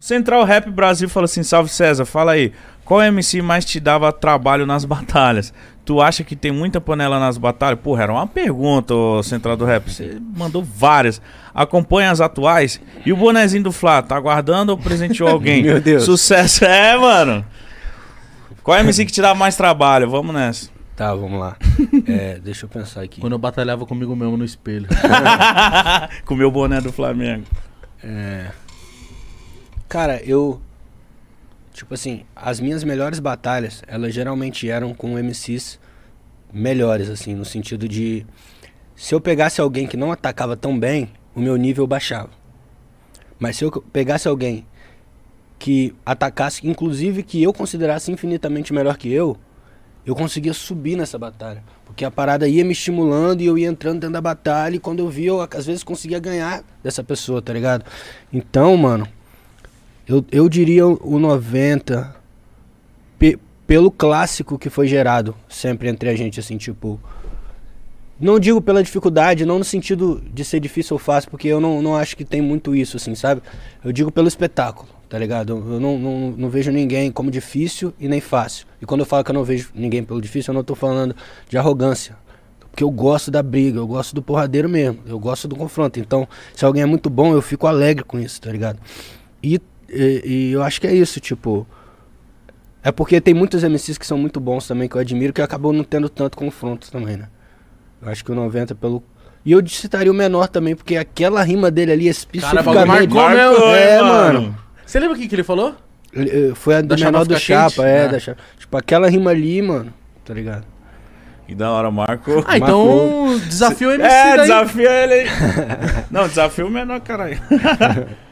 Central Rap Brasil fala assim: Salve César, fala aí. Qual MC mais te dava trabalho nas batalhas? Tu acha que tem muita panela nas batalhas? Porra, era uma pergunta, ô Central do Rap. Você mandou várias. Acompanha as atuais. E o bonezinho do Flá, tá aguardando ou presenteou alguém? Meu Deus. Sucesso. É, mano. Qual MC que te dá mais trabalho? Vamos nessa. Tá, vamos lá. É, deixa eu pensar aqui. Quando eu batalhava comigo mesmo no espelho. Com o meu boné do Flamengo. É... Cara, eu. Tipo assim, as minhas melhores batalhas, elas geralmente eram com MCs melhores, assim, no sentido de. Se eu pegasse alguém que não atacava tão bem, o meu nível baixava. Mas se eu pegasse alguém que atacasse, inclusive que eu considerasse infinitamente melhor que eu, eu conseguia subir nessa batalha. Porque a parada ia me estimulando e eu ia entrando dentro da batalha e quando eu via, eu às vezes conseguia ganhar dessa pessoa, tá ligado? Então, mano, eu, eu diria o 90 pe, pelo clássico que foi gerado sempre entre a gente, assim, tipo. Não digo pela dificuldade, não no sentido de ser difícil ou fácil, porque eu não, não acho que tem muito isso, assim, sabe? Eu digo pelo espetáculo, tá ligado? Eu não, não, não vejo ninguém como difícil e nem fácil. E quando eu falo que eu não vejo ninguém pelo difícil, eu não tô falando de arrogância. Porque eu gosto da briga, eu gosto do porradeiro mesmo, eu gosto do confronto. Então, se alguém é muito bom, eu fico alegre com isso, tá ligado? E e, e, eu acho que é isso, tipo. É porque tem muitos MCs que são muito bons também, que eu admiro, que acabou não tendo tanto confronto também, né? Eu acho que o 90 pelo. E eu citaria o menor também, porque aquela rima dele ali especificamente. Cara, marcou, mesmo. É, mano. mano. Você lembra o que, que ele falou? Ele, foi a do Da menor chapa do Chapa, quente? é, Ah. da chapa. Tipo, aquela rima ali, mano, tá ligado? E da hora, Marco. Ah, então desafio o MC É, daí. desafia ele aí. Não, desafio o menor, caralho.